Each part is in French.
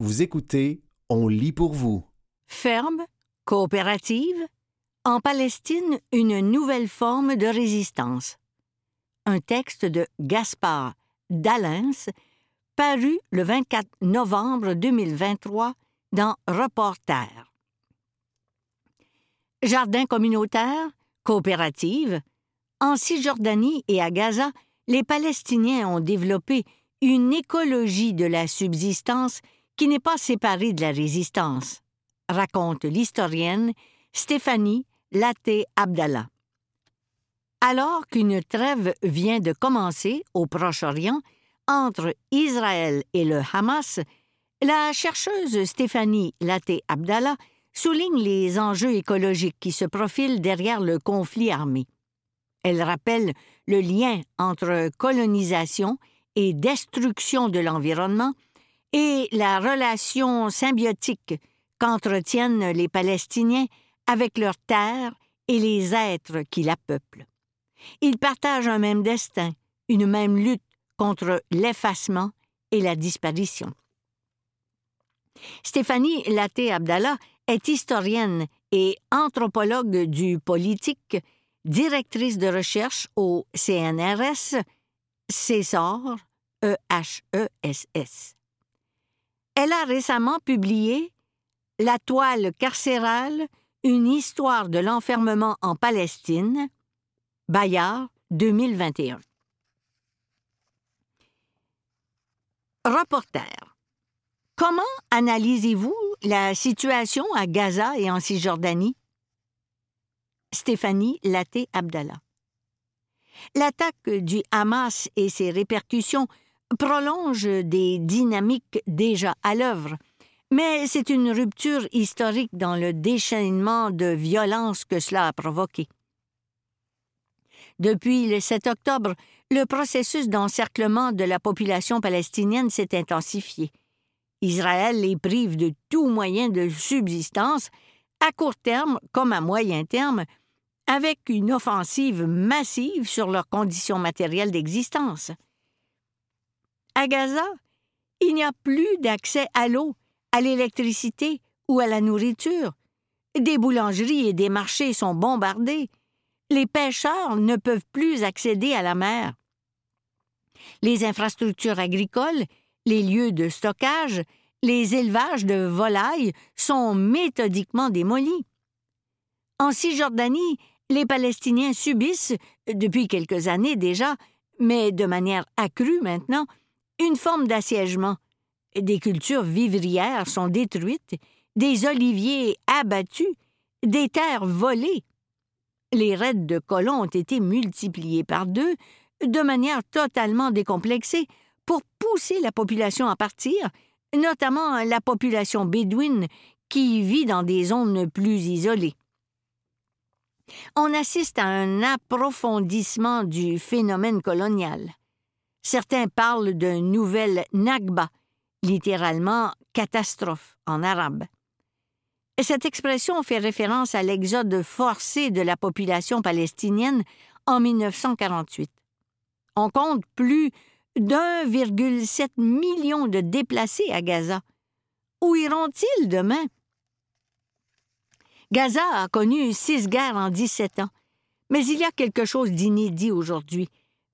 Vous écoutez On lit pour vous. Ferme, coopérative, en Palestine, une nouvelle forme de résistance. Un texte de Gaspard Dallens, paru le 24 novembre 2023 dans Reporter. Jardin communautaire, coopérative, en Cisjordanie et à Gaza, les Palestiniens ont développé une écologie de la subsistance qui n'est pas séparée de la résistance, raconte l'historienne Stéphanie Laté Abdallah. Alors qu'une trêve vient de commencer au Proche-Orient entre Israël et le Hamas, la chercheuse Stéphanie Laté Abdallah souligne les enjeux écologiques qui se profilent derrière le conflit armé. Elle rappelle le lien entre colonisation et destruction de l'environnement et la relation symbiotique qu'entretiennent les Palestiniens avec leur terre et les êtres qui la peuplent. Ils partagent un même destin, une même lutte contre l'effacement et la disparition. Stéphanie Laté Abdallah est historienne et anthropologue du politique, directrice de recherche au CNRS, César, E-H-E-S-S. Elle a récemment publié La toile carcérale, une histoire de l'enfermement en Palestine, Bayard, 2021. Reporter. Comment analysez-vous la situation à Gaza et en Cisjordanie? Stéphanie Laté Abdallah. L'attaque du Hamas et ses répercussions prolongent des dynamiques déjà à l'œuvre, mais c'est une rupture historique dans le déchaînement de violence que cela a provoqué. Depuis le 7 octobre, le processus d'encerclement de la population palestinienne s'est intensifié. Israël les prive de tout moyen de subsistance, à court terme comme à moyen terme, avec une offensive massive sur leurs conditions matérielles d'existence. À Gaza, il n'y a plus d'accès à l'eau, à l'électricité ou à la nourriture. Des boulangeries et des marchés sont bombardés. Les pêcheurs ne peuvent plus accéder à la mer. Les infrastructures agricoles, les lieux de stockage, les élevages de volailles sont méthodiquement démolis. En Cisjordanie, les Palestiniens subissent, depuis quelques années déjà, mais de manière accrue maintenant, une forme d'assiègement. Des cultures vivrières sont détruites, des oliviers abattus, des terres volées. Les raids de colons ont été multipliés par deux, de manière totalement décomplexée, pour pousser la population à partir, notamment la population bédouine qui vit dans des zones plus isolées on assiste à un approfondissement du phénomène colonial. Certains parlent d'un nouvel Nagba, littéralement catastrophe en arabe. Cette expression fait référence à l'exode forcé de la population palestinienne en 1948. On compte plus d'1,7 million de déplacés à Gaza. Où iront-ils demain? Gaza a connu six guerres en 17 ans, mais il y a quelque chose d'inédit aujourd'hui,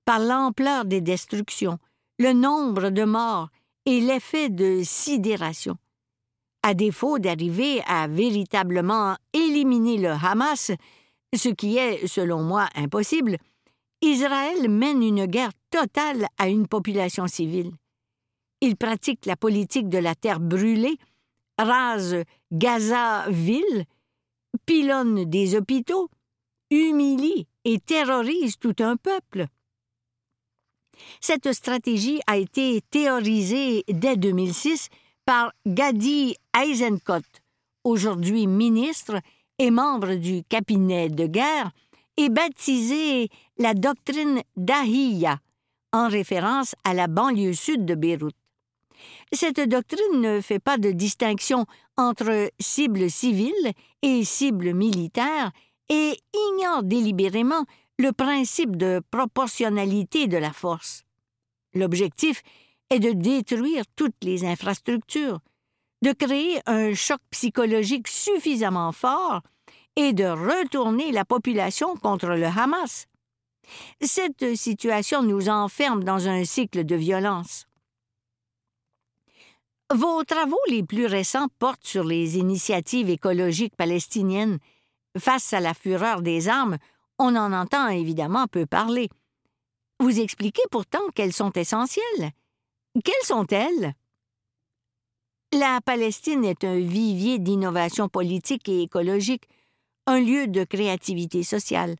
par l'ampleur des destructions, le nombre de morts et l'effet de sidération. À défaut d'arriver à véritablement éliminer le Hamas, ce qui est, selon moi, impossible, Israël mène une guerre totale à une population civile. Il pratique la politique de la terre brûlée, rase Gaza-ville pilonne des hôpitaux, humilie et terrorise tout un peuple. Cette stratégie a été théorisée dès 2006 par Gadi Eisenkot, aujourd'hui ministre et membre du cabinet de guerre, et baptisée la doctrine d'Ahiya, en référence à la banlieue sud de Beyrouth. Cette doctrine ne fait pas de distinction entre cibles civiles et cibles militaires et ignore délibérément le principe de proportionnalité de la force. L'objectif est de détruire toutes les infrastructures, de créer un choc psychologique suffisamment fort et de retourner la population contre le Hamas. Cette situation nous enferme dans un cycle de violence. Vos travaux les plus récents portent sur les initiatives écologiques palestiniennes. Face à la fureur des armes, on en entend évidemment peu parler. Vous expliquez pourtant qu'elles sont essentielles. Quelles sont-elles? La Palestine est un vivier d'innovation politique et écologique, un lieu de créativité sociale.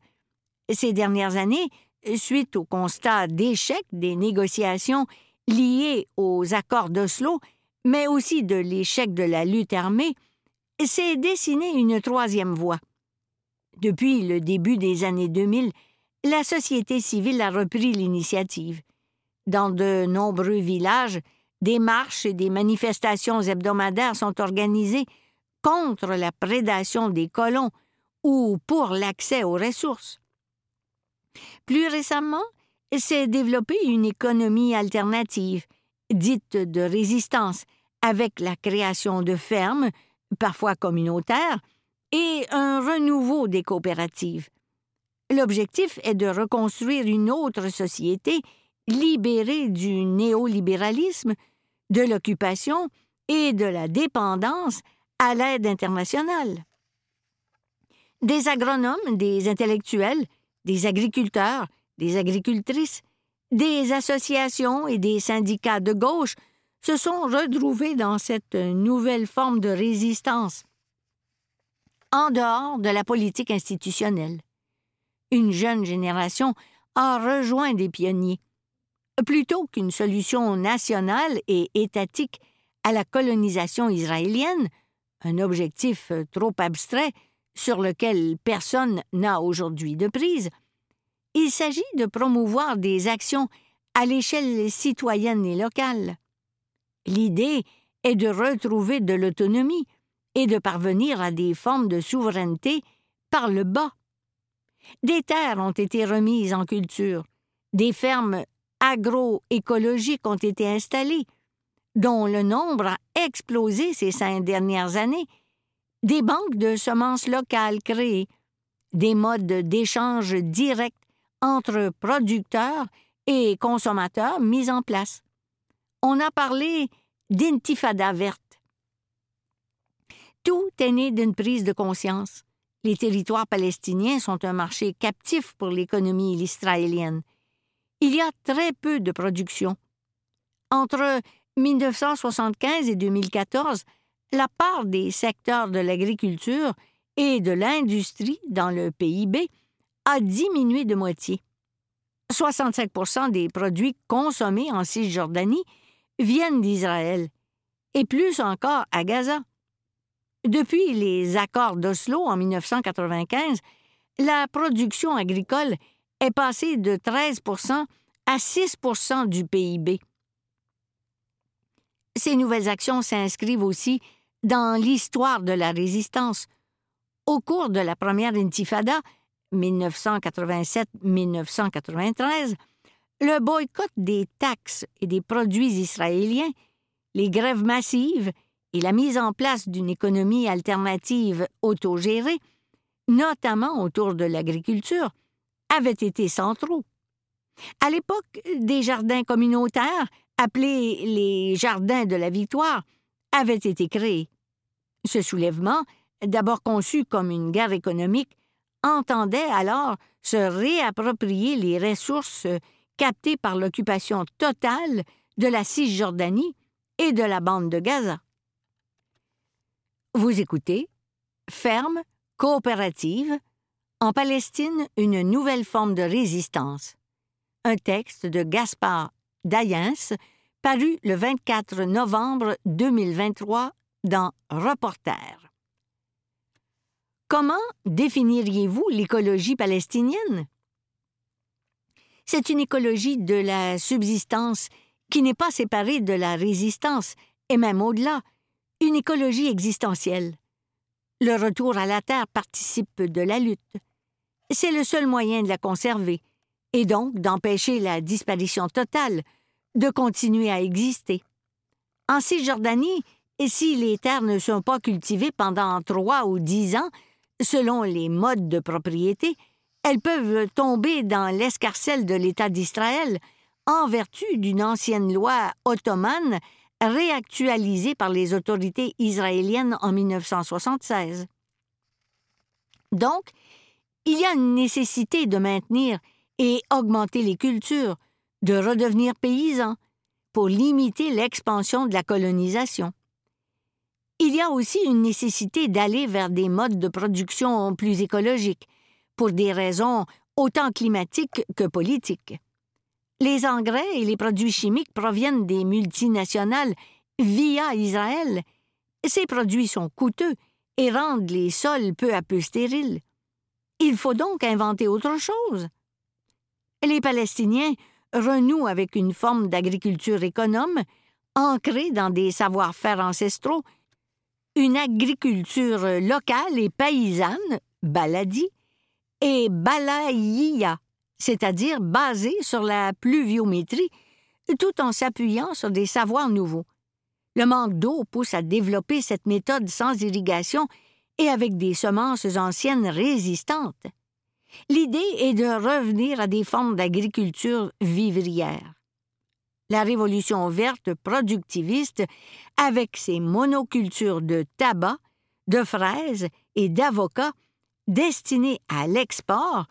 Ces dernières années, suite au constat d'échec des négociations liées aux accords d'Oslo, mais aussi de l'échec de la lutte armée, s'est dessinée une troisième voie. Depuis le début des années 2000, la société civile a repris l'initiative. Dans de nombreux villages, des marches et des manifestations hebdomadaires sont organisées contre la prédation des colons ou pour l'accès aux ressources. Plus récemment, s'est développée une économie alternative, dite de résistance, avec la création de fermes, parfois communautaires, et un renouveau des coopératives. L'objectif est de reconstruire une autre société libérée du néolibéralisme, de l'occupation et de la dépendance à l'aide internationale. Des agronomes, des intellectuels, des agriculteurs, des agricultrices, des associations et des syndicats de gauche se sont retrouvés dans cette nouvelle forme de résistance, en dehors de la politique institutionnelle. Une jeune génération a rejoint des pionniers. Plutôt qu'une solution nationale et étatique à la colonisation israélienne, un objectif trop abstrait sur lequel personne n'a aujourd'hui de prise, il s'agit de promouvoir des actions à l'échelle citoyenne et locale. L'idée est de retrouver de l'autonomie et de parvenir à des formes de souveraineté par le bas. Des terres ont été remises en culture, des fermes agroécologiques ont été installées, dont le nombre a explosé ces cinq dernières années, des banques de semences locales créées, des modes d'échange direct entre producteurs et consommateurs mis en place on a parlé d'intifada verte. Tout est né d'une prise de conscience. Les territoires palestiniens sont un marché captif pour l'économie israélienne. Il y a très peu de production. Entre 1975 et 2014, la part des secteurs de l'agriculture et de l'industrie dans le PIB a diminué de moitié. 65 des produits consommés en Cisjordanie viennent d'Israël, et plus encore à Gaza. Depuis les accords d'Oslo en 1995, la production agricole est passée de 13% à 6% du PIB. Ces nouvelles actions s'inscrivent aussi dans l'histoire de la résistance. Au cours de la première intifada, 1987-1993, le boycott des taxes et des produits israéliens, les grèves massives et la mise en place d'une économie alternative autogérée, notamment autour de l'agriculture, avaient été centraux. À l'époque, des jardins communautaires, appelés les Jardins de la Victoire, avaient été créés. Ce soulèvement, d'abord conçu comme une guerre économique, entendait alors se réapproprier les ressources capté par l'occupation totale de la Cisjordanie et de la bande de Gaza. Vous écoutez Ferme, coopérative, en Palestine, une nouvelle forme de résistance. Un texte de Gaspard Dayens, paru le 24 novembre 2023 dans Reporter. Comment définiriez-vous l'écologie palestinienne? C'est une écologie de la subsistance qui n'est pas séparée de la résistance, et même au-delà, une écologie existentielle. Le retour à la Terre participe de la lutte. C'est le seul moyen de la conserver, et donc d'empêcher la disparition totale, de continuer à exister. En Cisjordanie, si les terres ne sont pas cultivées pendant trois ou dix ans, selon les modes de propriété, elles peuvent tomber dans l'escarcelle de l'État d'Israël en vertu d'une ancienne loi ottomane réactualisée par les autorités israéliennes en 1976. Donc, il y a une nécessité de maintenir et augmenter les cultures, de redevenir paysans, pour limiter l'expansion de la colonisation. Il y a aussi une nécessité d'aller vers des modes de production plus écologiques, pour des raisons autant climatiques que politiques. Les engrais et les produits chimiques proviennent des multinationales via Israël. Ces produits sont coûteux et rendent les sols peu à peu stériles. Il faut donc inventer autre chose. Les Palestiniens renouent avec une forme d'agriculture économe, ancrée dans des savoir-faire ancestraux, une agriculture locale et paysanne, baladi, et balaïa, c'est-à-dire basée sur la pluviométrie, tout en s'appuyant sur des savoirs nouveaux. Le manque d'eau pousse à développer cette méthode sans irrigation et avec des semences anciennes résistantes. L'idée est de revenir à des formes d'agriculture vivrière. La révolution verte productiviste, avec ses monocultures de tabac, de fraises et d'avocats, destinées à l'export,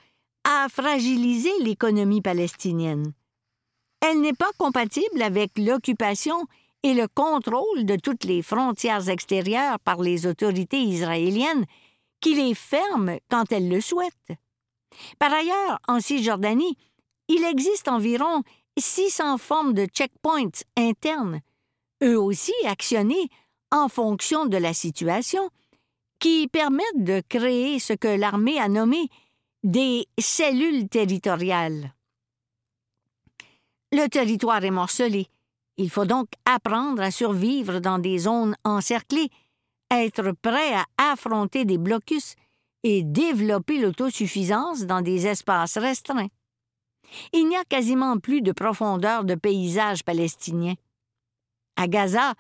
a fragilisé l'économie palestinienne. Elle n'est pas compatible avec l'occupation et le contrôle de toutes les frontières extérieures par les autorités israéliennes qui les ferment quand elles le souhaitent. Par ailleurs, en Cisjordanie, il existe environ 600 formes de checkpoints internes, eux aussi actionnés en fonction de la situation, qui permettent de créer ce que l'armée a nommé des cellules territoriales. Le territoire est morcelé, il faut donc apprendre à survivre dans des zones encerclées, être prêt à affronter des blocus et développer l'autosuffisance dans des espaces restreints. Il n'y a quasiment plus de profondeur de paysage palestinien. À Gaza,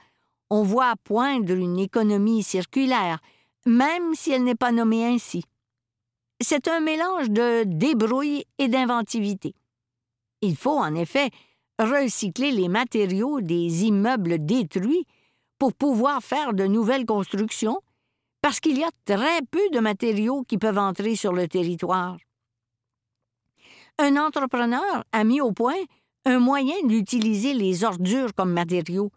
on voit poindre une économie circulaire, même si elle n'est pas nommée ainsi. C'est un mélange de débrouille et d'inventivité. Il faut, en effet, recycler les matériaux des immeubles détruits pour pouvoir faire de nouvelles constructions, parce qu'il y a très peu de matériaux qui peuvent entrer sur le territoire. Un entrepreneur a mis au point un moyen d'utiliser les ordures comme matériaux.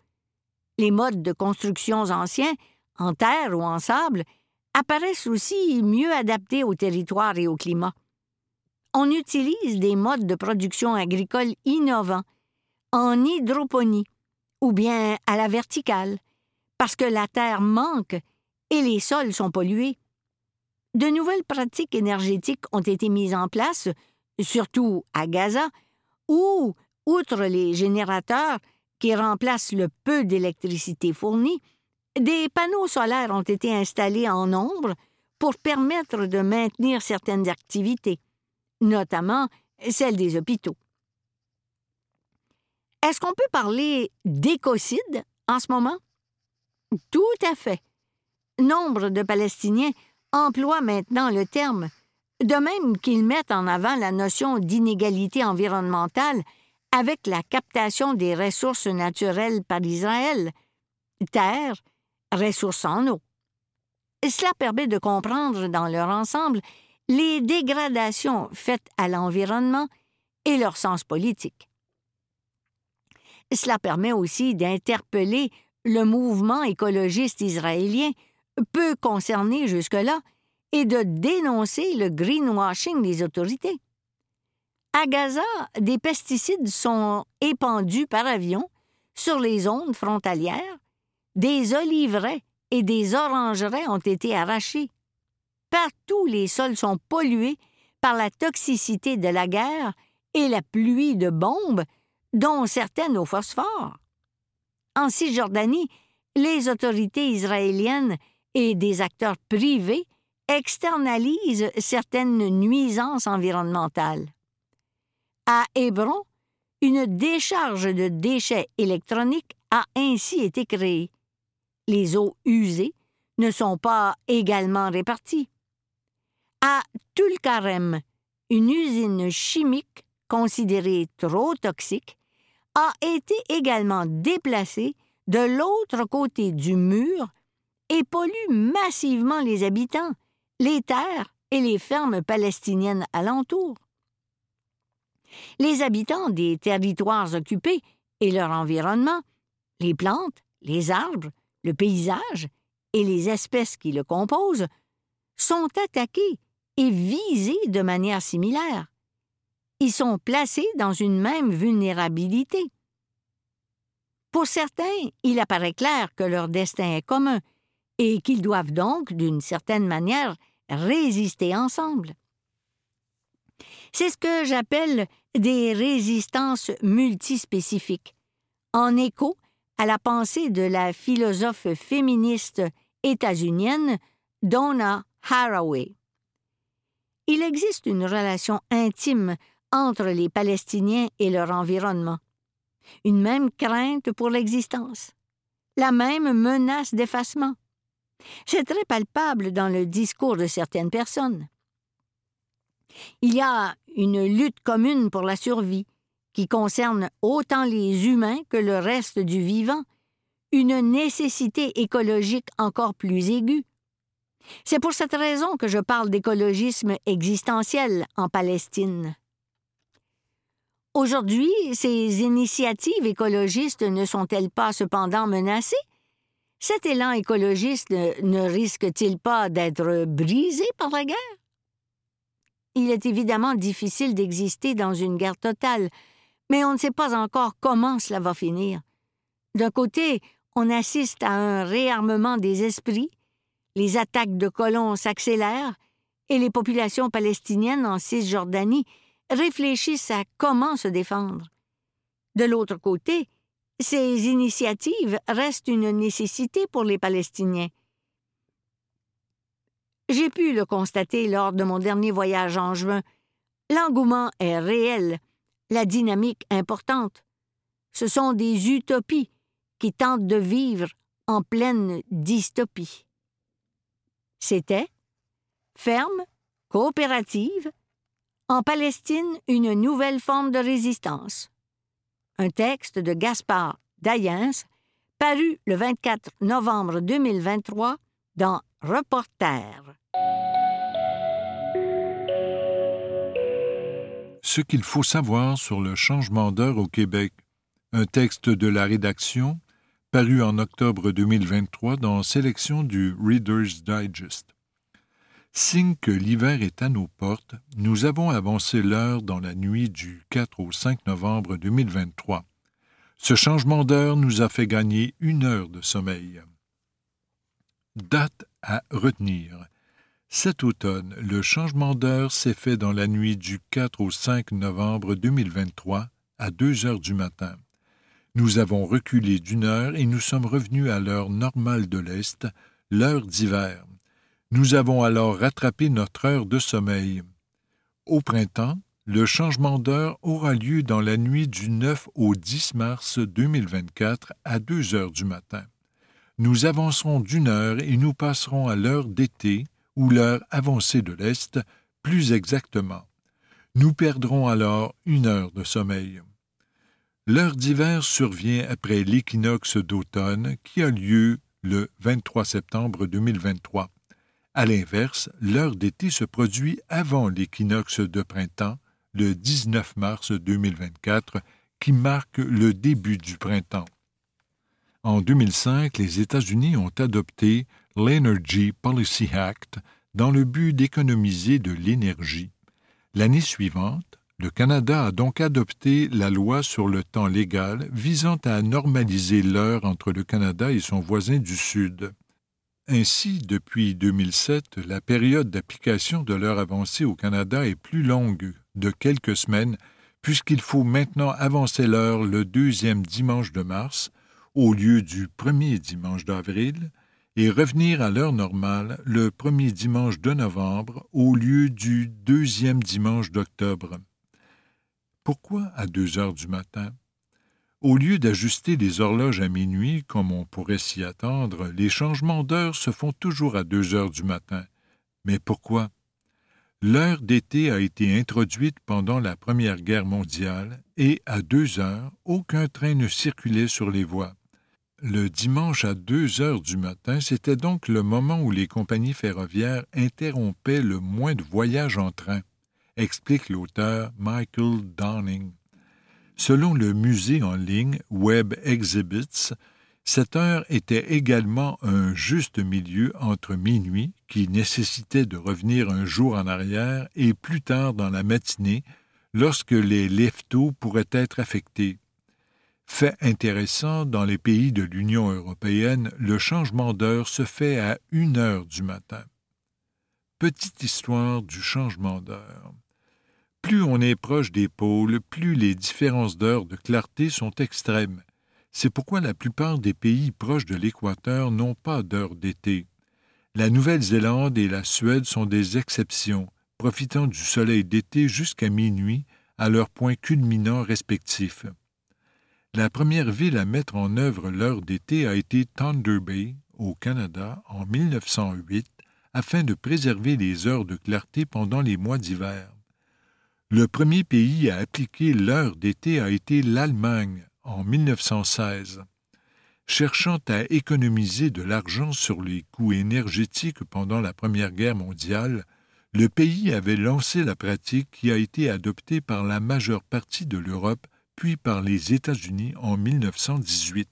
Les modes de constructions anciens, en terre ou en sable, apparaissent aussi mieux adaptés au territoire et au climat. On utilise des modes de production agricole innovants en hydroponie ou bien à la verticale, parce que la terre manque et les sols sont pollués. De nouvelles pratiques énergétiques ont été mises en place, surtout à Gaza, où, outre les générateurs qui remplacent le peu d'électricité fournie, des panneaux solaires ont été installés en nombre pour permettre de maintenir certaines activités, notamment celles des hôpitaux. Est-ce qu'on peut parler d'écocide en ce moment? Tout à fait. Nombre de Palestiniens emploient maintenant le terme, de même qu'ils mettent en avant la notion d'inégalité environnementale avec la captation des ressources naturelles par Israël, terre, ressources en eau. Cela permet de comprendre dans leur ensemble les dégradations faites à l'environnement et leur sens politique. Cela permet aussi d'interpeller le mouvement écologiste israélien, peu concerné jusque-là, et de dénoncer le greenwashing des autorités. À Gaza, des pesticides sont épandus par avion sur les zones frontalières, des oliveraies et des orangeraies ont été arrachés. Partout, les sols sont pollués par la toxicité de la guerre et la pluie de bombes dont certaines au phosphore. En Cisjordanie, les autorités israéliennes et des acteurs privés externalisent certaines nuisances environnementales. À Hébron, une décharge de déchets électroniques a ainsi été créée. Les eaux usées ne sont pas également réparties. À Tulkarem, une usine chimique considérée trop toxique a été également déplacée de l'autre côté du mur et pollue massivement les habitants, les terres et les fermes palestiniennes alentour. Les habitants des territoires occupés et leur environnement, les plantes, les arbres, le paysage et les espèces qui le composent, sont attaqués et visés de manière similaire. Ils sont placés dans une même vulnérabilité. Pour certains, il apparaît clair que leur destin est commun et qu'ils doivent donc, d'une certaine manière, résister ensemble. C'est ce que j'appelle des résistances multispécifiques, en écho à la pensée de la philosophe féministe états-unienne Donna Haraway. Il existe une relation intime entre les Palestiniens et leur environnement, une même crainte pour l'existence, la même menace d'effacement. C'est très palpable dans le discours de certaines personnes. Il y a une lutte commune pour la survie, qui concerne autant les humains que le reste du vivant, une nécessité écologique encore plus aiguë. C'est pour cette raison que je parle d'écologisme existentiel en Palestine. Aujourd'hui, ces initiatives écologistes ne sont-elles pas cependant menacées? Cet élan écologiste ne risque-t-il pas d'être brisé par la guerre? Il est évidemment difficile d'exister dans une guerre totale, mais on ne sait pas encore comment cela va finir. D'un côté, on assiste à un réarmement des esprits, les attaques de colons s'accélèrent, et les populations palestiniennes en Cisjordanie réfléchissent à comment se défendre. De l'autre côté, ces initiatives restent une nécessité pour les Palestiniens. J'ai pu le constater lors de mon dernier voyage en juin. L'engouement est réel, la dynamique importante. Ce sont des utopies qui tentent de vivre en pleine dystopie. C'était ferme, coopérative, en Palestine une nouvelle forme de résistance. Un texte de Gaspard Dayens, paru le 24 novembre 2023 dans Reporter. Ce qu'il faut savoir sur le changement d'heure au Québec. Un texte de la rédaction paru en octobre 2023 dans Sélection du Reader's Digest. Signe que l'hiver est à nos portes, nous avons avancé l'heure dans la nuit du 4 au 5 novembre 2023. Ce changement d'heure nous a fait gagner une heure de sommeil. Date à retenir. Cet automne, le changement d'heure s'est fait dans la nuit du 4 au 5 novembre 2023 à 2 heures du matin. Nous avons reculé d'une heure et nous sommes revenus à l'heure normale de l'Est, l'heure d'hiver. Nous avons alors rattrapé notre heure de sommeil. Au printemps, le changement d'heure aura lieu dans la nuit du 9 au 10 mars 2024 à 2 heures du matin nous avancerons d'une heure et nous passerons à l'heure d'été ou l'heure avancée de l'Est, plus exactement. Nous perdrons alors une heure de sommeil. L'heure d'hiver survient après l'équinoxe d'automne qui a lieu le 23 septembre 2023. À l'inverse, l'heure d'été se produit avant l'équinoxe de printemps, le 19 mars 2024, qui marque le début du printemps. En 2005, les États-Unis ont adopté l'Energy Policy Act dans le but d'économiser de l'énergie. L'année suivante, le Canada a donc adopté la loi sur le temps légal visant à normaliser l'heure entre le Canada et son voisin du Sud. Ainsi, depuis 2007, la période d'application de l'heure avancée au Canada est plus longue de quelques semaines, puisqu'il faut maintenant avancer l'heure le deuxième dimanche de mars, au lieu du premier dimanche d'avril et revenir à l'heure normale le premier dimanche de novembre au lieu du deuxième dimanche d'octobre. Pourquoi à deux heures du matin? Au lieu d'ajuster les horloges à minuit, comme on pourrait s'y attendre, les changements d'heure se font toujours à deux heures du matin? Mais pourquoi? L'heure d'été a été introduite pendant la Première Guerre mondiale et à deux heures, aucun train ne circulait sur les voies. Le dimanche à deux heures du matin, c'était donc le moment où les compagnies ferroviaires interrompaient le moins de voyages en train, explique l'auteur Michael Downing. Selon le musée en ligne Web Exhibits, cette heure était également un juste milieu entre minuit, qui nécessitait de revenir un jour en arrière, et plus tard dans la matinée, lorsque les leftos pourraient être affectés. Fait intéressant, dans les pays de l'Union européenne, le changement d'heure se fait à une heure du matin. Petite histoire du changement d'heure. Plus on est proche des pôles, plus les différences d'heure de clarté sont extrêmes. C'est pourquoi la plupart des pays proches de l'équateur n'ont pas d'heure d'été. La Nouvelle-Zélande et la Suède sont des exceptions, profitant du soleil d'été jusqu'à minuit à leurs points culminants respectifs. La première ville à mettre en œuvre l'heure d'été a été Thunder Bay, au Canada, en 1908, afin de préserver les heures de clarté pendant les mois d'hiver. Le premier pays à appliquer l'heure d'été a été l'Allemagne, en 1916. Cherchant à économiser de l'argent sur les coûts énergétiques pendant la Première Guerre mondiale, le pays avait lancé la pratique qui a été adoptée par la majeure partie de l'Europe puis par les États-Unis en 1918.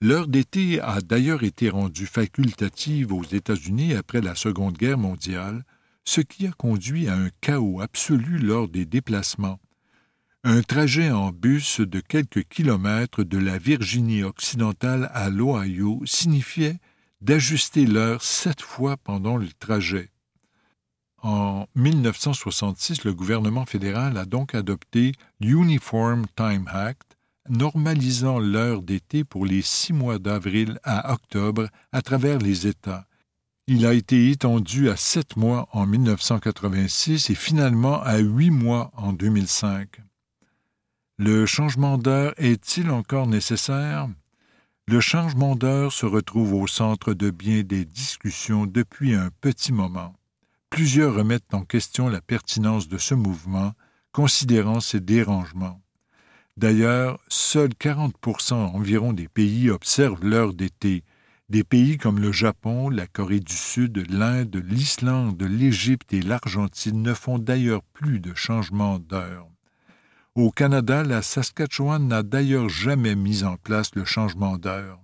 L'heure d'été a d'ailleurs été rendue facultative aux États-Unis après la Seconde Guerre mondiale, ce qui a conduit à un chaos absolu lors des déplacements. Un trajet en bus de quelques kilomètres de la Virginie occidentale à l'Ohio signifiait d'ajuster l'heure sept fois pendant le trajet. En 1966, le gouvernement fédéral a donc adopté l'Uniform Time Act, normalisant l'heure d'été pour les six mois d'avril à octobre à travers les États. Il a été étendu à sept mois en 1986 et finalement à huit mois en 2005. Le changement d'heure est-il encore nécessaire? Le changement d'heure se retrouve au centre de bien des discussions depuis un petit moment. Plusieurs remettent en question la pertinence de ce mouvement, considérant ces dérangements. D'ailleurs, seuls 40% environ des pays observent l'heure d'été. Des pays comme le Japon, la Corée du Sud, l'Inde, l'Islande, l'Égypte et l'Argentine ne font d'ailleurs plus de changement d'heure. Au Canada, la Saskatchewan n'a d'ailleurs jamais mis en place le changement d'heure.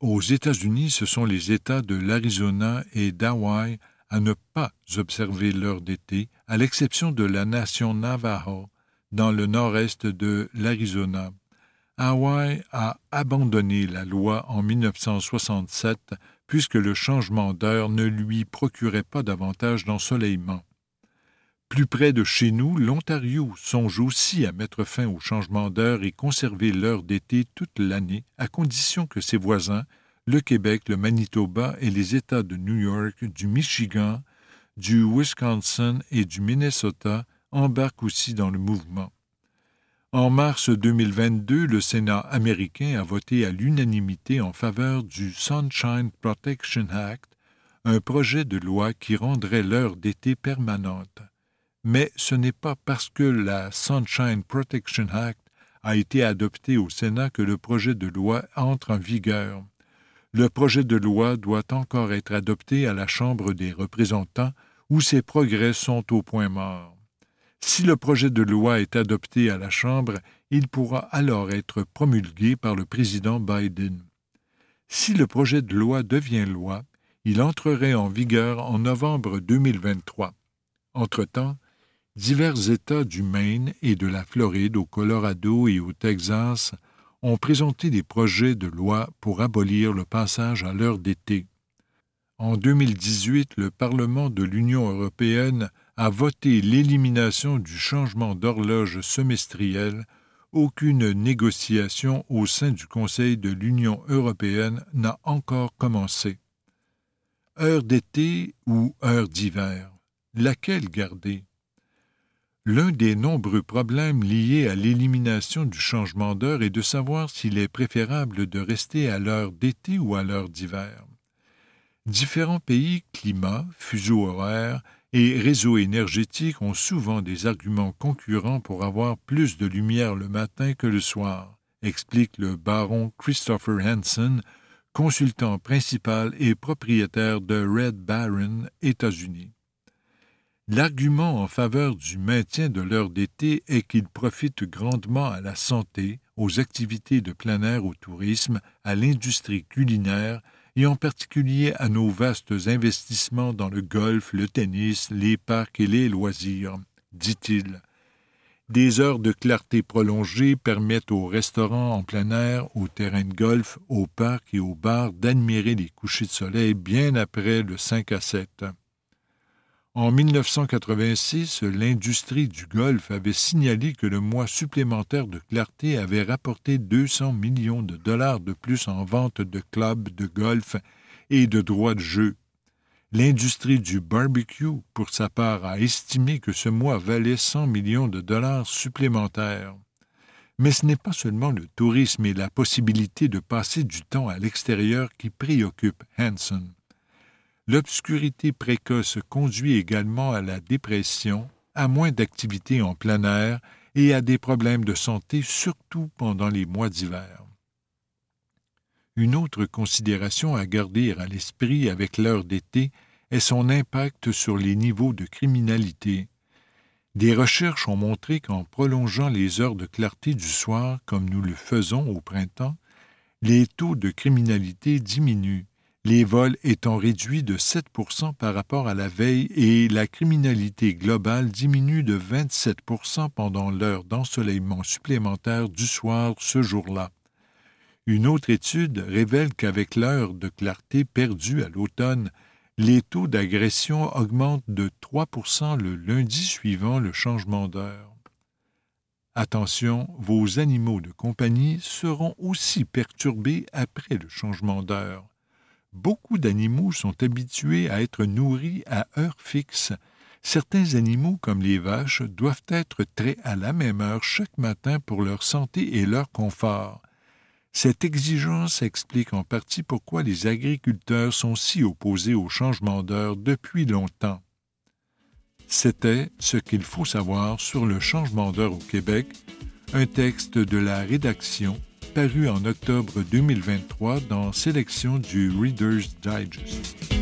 Aux États-Unis, ce sont les États de l'Arizona et d'Hawaï à ne pas observer l'heure d'été, à l'exception de la nation Navajo, dans le nord-est de l'Arizona. Hawaï a abandonné la loi en 1967 puisque le changement d'heure ne lui procurait pas davantage d'ensoleillement. Plus près de chez nous, l'Ontario songe aussi à mettre fin au changement d'heure et conserver l'heure d'été toute l'année, à condition que ses voisins, le Québec, le Manitoba et les États de New York, du Michigan, du Wisconsin et du Minnesota embarquent aussi dans le mouvement. En mars 2022, le Sénat américain a voté à l'unanimité en faveur du Sunshine Protection Act, un projet de loi qui rendrait l'heure d'été permanente. Mais ce n'est pas parce que la Sunshine Protection Act a été adopté au Sénat que le projet de loi entre en vigueur le projet de loi doit encore être adopté à la Chambre des représentants où ses progrès sont au point mort. Si le projet de loi est adopté à la Chambre, il pourra alors être promulgué par le président Biden. Si le projet de loi devient loi, il entrerait en vigueur en novembre 2023. Entre-temps, divers États du Maine et de la Floride au Colorado et au Texas ont présenté des projets de loi pour abolir le passage à l'heure d'été. En 2018, le Parlement de l'Union européenne a voté l'élimination du changement d'horloge semestriel. Aucune négociation au sein du Conseil de l'Union européenne n'a encore commencé. Heure d'été ou heure d'hiver, laquelle garder? L'un des nombreux problèmes liés à l'élimination du changement d'heure est de savoir s'il est préférable de rester à l'heure d'été ou à l'heure d'hiver. Différents pays, climats, fuseaux horaires et réseaux énergétiques ont souvent des arguments concurrents pour avoir plus de lumière le matin que le soir, explique le baron Christopher Hansen, consultant principal et propriétaire de Red Baron, États-Unis. L'argument en faveur du maintien de l'heure d'été est qu'il profite grandement à la santé, aux activités de plein air, au tourisme, à l'industrie culinaire et en particulier à nos vastes investissements dans le golf, le tennis, les parcs et les loisirs, dit-il. Des heures de clarté prolongées permettent aux restaurants en plein air, aux terrains de golf, aux parcs et aux bars d'admirer les couchers de soleil bien après le 5 à 7. En 1986, l'industrie du golf avait signalé que le mois supplémentaire de clarté avait rapporté 200 millions de dollars de plus en vente de clubs de golf et de droits de jeu. L'industrie du barbecue, pour sa part, a estimé que ce mois valait 100 millions de dollars supplémentaires. Mais ce n'est pas seulement le tourisme et la possibilité de passer du temps à l'extérieur qui préoccupent Hanson. L'obscurité précoce conduit également à la dépression, à moins d'activité en plein air et à des problèmes de santé, surtout pendant les mois d'hiver. Une autre considération à garder à l'esprit avec l'heure d'été est son impact sur les niveaux de criminalité. Des recherches ont montré qu'en prolongeant les heures de clarté du soir comme nous le faisons au printemps, les taux de criminalité diminuent les vols étant réduits de 7% par rapport à la veille et la criminalité globale diminue de 27% pendant l'heure d'ensoleillement supplémentaire du soir ce jour-là. Une autre étude révèle qu'avec l'heure de clarté perdue à l'automne, les taux d'agression augmentent de 3% le lundi suivant le changement d'heure. Attention, vos animaux de compagnie seront aussi perturbés après le changement d'heure. Beaucoup d'animaux sont habitués à être nourris à heure fixe. Certains animaux, comme les vaches, doivent être traits à la même heure chaque matin pour leur santé et leur confort. Cette exigence explique en partie pourquoi les agriculteurs sont si opposés au changement d'heure depuis longtemps. C'était ce qu'il faut savoir sur le changement d'heure au Québec, un texte de la rédaction paru en octobre 2023 dans Sélection du Reader's Digest.